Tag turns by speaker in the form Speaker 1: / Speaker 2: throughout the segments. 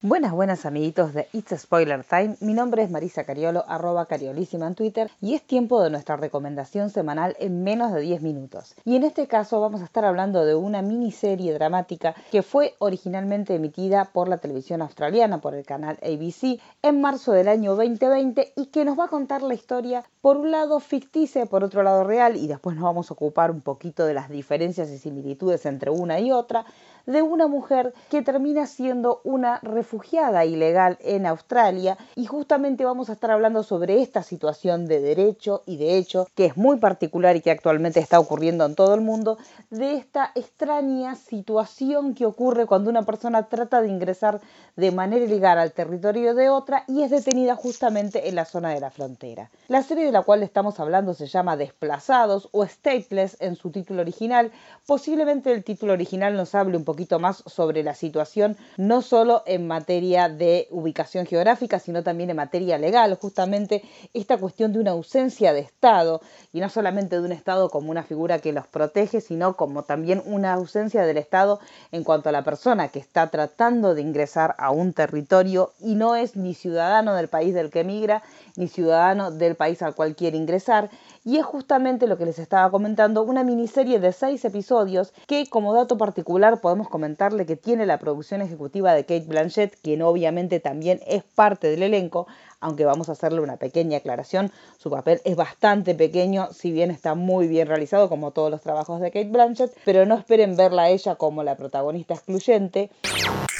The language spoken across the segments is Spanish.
Speaker 1: Buenas, buenas amiguitos de It's a Spoiler Time. Mi nombre es Marisa Cariolo, arroba cariolísima en Twitter, y es tiempo de nuestra recomendación semanal en menos de 10 minutos. Y en este caso vamos a estar hablando de una miniserie dramática que fue originalmente emitida por la televisión australiana, por el canal ABC, en marzo del año 2020 y que nos va a contar la historia por un lado ficticia, por otro lado real, y después nos vamos a ocupar un poquito de las diferencias y similitudes entre una y otra, de una mujer que termina siendo una refugiada ilegal en Australia y justamente vamos a estar hablando sobre esta situación de derecho y de hecho que es muy particular y que actualmente está ocurriendo en todo el mundo, de esta extraña situación que ocurre cuando una persona trata de ingresar de manera ilegal al territorio de otra y es detenida justamente en la zona de la frontera. La serie de la cual estamos hablando se llama Desplazados o Stateless en su título original. Posiblemente el título original nos hable un poco más sobre la situación, no solo en materia de ubicación geográfica, sino también en materia legal, justamente esta cuestión de una ausencia de Estado, y no solamente de un Estado como una figura que los protege, sino como también una ausencia del Estado en cuanto a la persona que está tratando de ingresar a un territorio y no es ni ciudadano del país del que emigra, ni ciudadano del país al cual quiere ingresar. Y es justamente lo que les estaba comentando, una miniserie de seis episodios que como dato particular podemos comentarle que tiene la producción ejecutiva de Kate Blanchett, quien obviamente también es parte del elenco, aunque vamos a hacerle una pequeña aclaración, su papel es bastante pequeño, si bien está muy bien realizado como todos los trabajos de Kate Blanchett, pero no esperen verla a ella como la protagonista excluyente.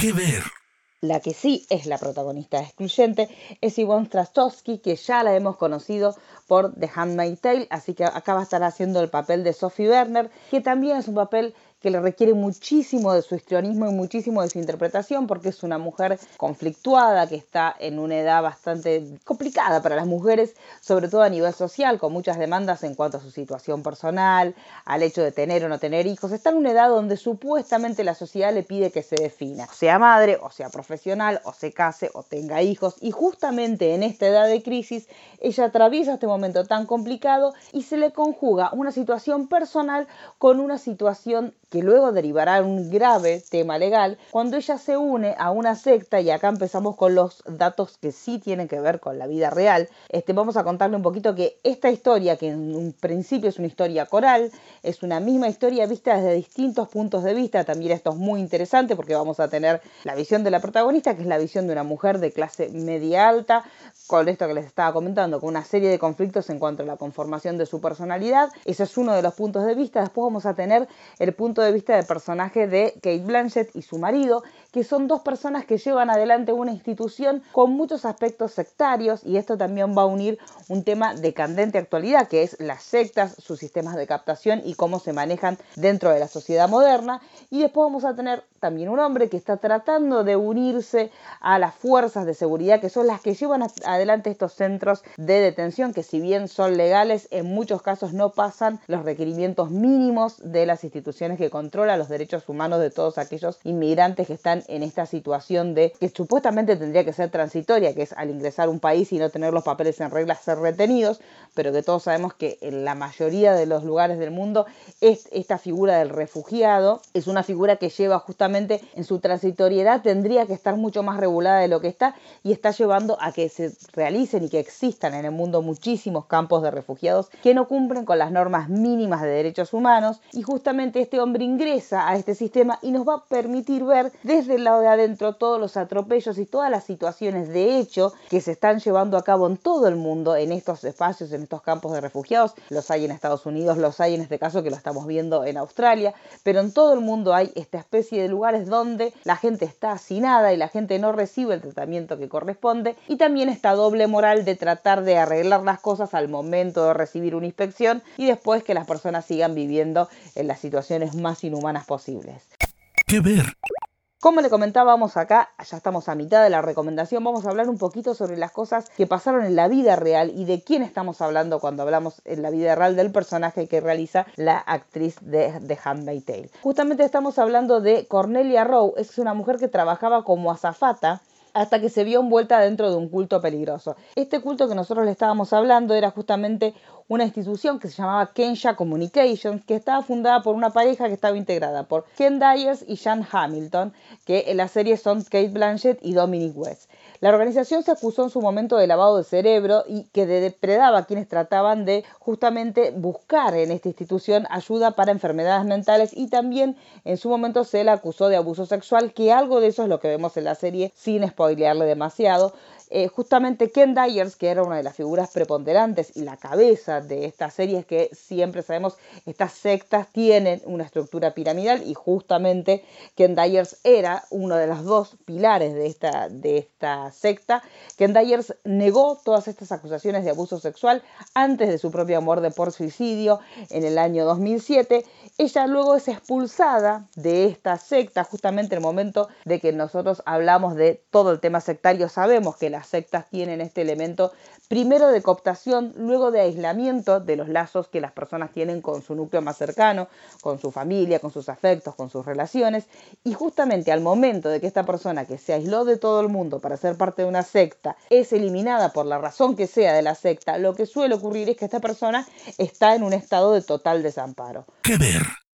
Speaker 2: ¿Qué ver?
Speaker 1: La que sí es la protagonista excluyente es Yvonne Strastowski, que ya la hemos conocido por The Handmaid's Tale, así que acá va a estar haciendo el papel de Sophie Werner, que también es un papel que le requiere muchísimo de su histrionismo y muchísimo de su interpretación porque es una mujer conflictuada que está en una edad bastante complicada para las mujeres, sobre todo a nivel social, con muchas demandas en cuanto a su situación personal, al hecho de tener o no tener hijos. Está en una edad donde supuestamente la sociedad le pide que se defina, sea madre, o sea profesional, o se case, o tenga hijos. Y justamente en esta edad de crisis, ella atraviesa este momento tan complicado y se le conjuga una situación personal con una situación que luego derivará un grave tema legal, cuando ella se une a una secta, y acá empezamos con los datos que sí tienen que ver con la vida real, este, vamos a contarle un poquito que esta historia, que en un principio es una historia coral, es una misma historia vista desde distintos puntos de vista, también esto es muy interesante porque vamos a tener la visión de la protagonista, que es la visión de una mujer de clase media alta, con esto que les estaba comentando, con una serie de conflictos en cuanto a la conformación de su personalidad, ese es uno de los puntos de vista, después vamos a tener el punto de vista del personaje de Kate Blanchett y su marido, que son dos personas que llevan adelante una institución con muchos aspectos sectarios y esto también va a unir un tema de candente actualidad, que es las sectas, sus sistemas de captación y cómo se manejan dentro de la sociedad moderna. Y después vamos a tener también un hombre que está tratando de unirse a las fuerzas de seguridad, que son las que llevan adelante estos centros de detención, que si bien son legales, en muchos casos no pasan los requerimientos mínimos de las instituciones que controlan los derechos humanos de todos aquellos inmigrantes que están en esta situación de que supuestamente tendría que ser transitoria, que es al ingresar a un país y no tener los papeles en regla ser retenidos, pero que todos sabemos que en la mayoría de los lugares del mundo es esta figura del refugiado es una figura que lleva justamente en su transitoriedad tendría que estar mucho más regulada de lo que está y está llevando a que se realicen y que existan en el mundo muchísimos campos de refugiados que no cumplen con las normas mínimas de derechos humanos. Y justamente este hombre ingresa a este sistema y nos va a permitir ver desde el lado de adentro todos los atropellos y todas las situaciones de hecho que se están llevando a cabo en todo el mundo en estos espacios, en estos campos de refugiados. Los hay en Estados Unidos, los hay en este caso que lo estamos viendo en Australia, pero en todo el mundo hay esta especie de lugares donde la gente está hacinada y la gente no recibe el tratamiento que corresponde y también esta doble moral de tratar de arreglar las cosas al momento de recibir una inspección y después que las personas sigan viviendo en las situaciones más inhumanas posibles.
Speaker 2: ¿Qué ver?
Speaker 1: Como le comentábamos acá, ya estamos a mitad de la recomendación, vamos a hablar un poquito sobre las cosas que pasaron en la vida real y de quién estamos hablando cuando hablamos en la vida real del personaje que realiza la actriz de The Handmaid's Tale. Justamente estamos hablando de Cornelia Rowe, es una mujer que trabajaba como azafata hasta que se vio envuelta dentro de un culto peligroso. Este culto que nosotros le estábamos hablando era justamente una institución que se llamaba Kensha Communications, que estaba fundada por una pareja que estaba integrada por Ken Dyers y Jan Hamilton, que en la serie son Kate Blanchett y Dominic West. La organización se acusó en su momento de lavado de cerebro y que depredaba a quienes trataban de justamente buscar en esta institución ayuda para enfermedades mentales y también en su momento se le acusó de abuso sexual, que algo de eso es lo que vemos en la serie sin spoilearle demasiado. Eh, justamente Ken Dyers, que era una de las figuras preponderantes y la cabeza de esta serie, es que siempre sabemos estas sectas tienen una estructura piramidal y justamente Ken Dyers era uno de los dos pilares de esta, de esta secta. Ken Dyers negó todas estas acusaciones de abuso sexual antes de su propia muerte por suicidio en el año 2007. Ella luego es expulsada de esta secta justamente en el momento de que nosotros hablamos de todo el tema sectario. Sabemos que la las sectas tienen este elemento primero de cooptación, luego de aislamiento de los lazos que las personas tienen con su núcleo más cercano, con su familia, con sus afectos, con sus relaciones, y justamente al momento de que esta persona que se aisló de todo el mundo para ser parte de una secta es eliminada por la razón que sea de la secta, lo que suele ocurrir es que esta persona está en un estado de total desamparo.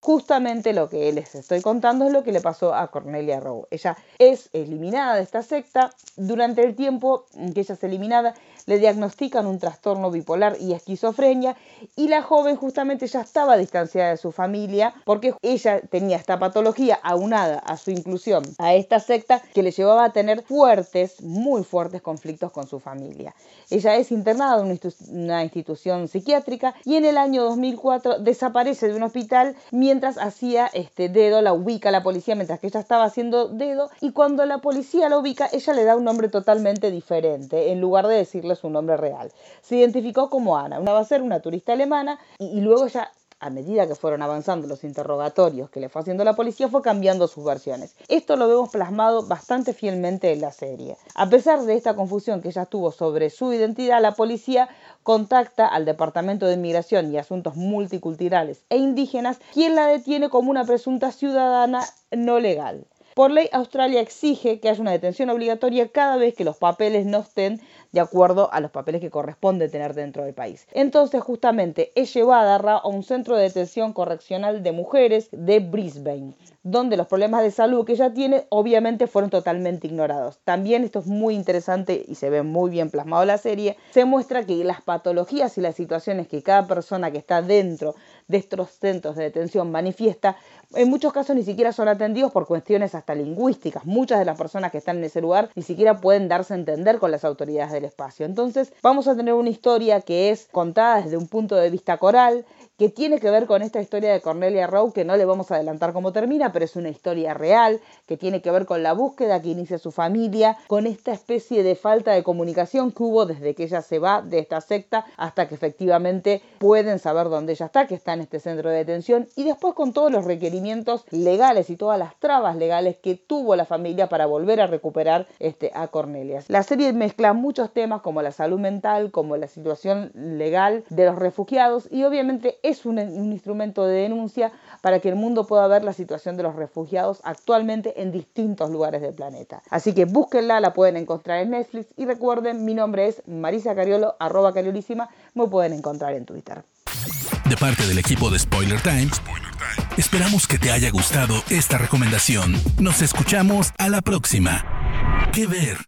Speaker 1: Justamente lo que les estoy contando es lo que le pasó a Cornelia Rowe. Ella es eliminada de esta secta. Durante el tiempo que ella es eliminada, le diagnostican un trastorno bipolar y esquizofrenia y la joven justamente ya estaba distanciada de su familia porque ella tenía esta patología aunada a su inclusión a esta secta que le llevaba a tener fuertes, muy fuertes conflictos con su familia. Ella es internada en una institución psiquiátrica y en el año 2004 desaparece de un hospital mientras hacía este dedo, la ubica la policía mientras que ella estaba haciendo dedo y cuando la policía la ubica ella le da un nombre totalmente diferente en lugar de decirle su nombre real. Se identificó como Ana, una va a ser una turista alemana y, luego ya a medida que fueron avanzando los interrogatorios que le fue haciendo la policía, fue cambiando sus versiones. Esto lo vemos plasmado bastante fielmente en la serie. A pesar de esta confusión que ella tuvo sobre su identidad, la policía contacta al Departamento de Inmigración y Asuntos Multiculturales e Indígenas, quien la detiene como una presunta ciudadana no legal. Por ley, Australia exige que haya una detención obligatoria cada vez que los papeles no estén de acuerdo a los papeles que corresponde tener dentro del país. Entonces, justamente es llevada a un centro de detención correccional de mujeres de Brisbane, donde los problemas de salud que ella tiene obviamente fueron totalmente ignorados. También esto es muy interesante y se ve muy bien plasmado en la serie, se muestra que las patologías y las situaciones que cada persona que está dentro de estos centros de detención manifiesta, en muchos casos ni siquiera son atendidos por cuestiones hasta lingüísticas. Muchas de las personas que están en ese lugar ni siquiera pueden darse a entender con las autoridades del espacio. Entonces vamos a tener una historia que es contada desde un punto de vista coral, que tiene que ver con esta historia de Cornelia Rowe, que no le vamos a adelantar cómo termina, pero es una historia real, que tiene que ver con la búsqueda que inicia su familia, con esta especie de falta de comunicación que hubo desde que ella se va de esta secta hasta que efectivamente pueden saber dónde ella está, que está en este centro de detención, y después con todos los requerimientos legales y todas las trabas legales que tuvo la familia para volver a recuperar este, a Cornelia. La serie mezcla muchos temas como la salud mental, como la situación legal de los refugiados y obviamente es un, instrumento de denuncia para que el mundo pueda ver la situación de los refugiados actualmente en distintos lugares del planeta. Así que búsquenla, la pueden encontrar en Netflix y recuerden, mi nombre es Marisa Cariolo, arroba cariolísima, me pueden encontrar en Twitter.
Speaker 2: De parte del equipo de Spoiler Times, esperamos que te haya gustado esta recomendación. Nos escuchamos a la próxima. ¿Qué ver?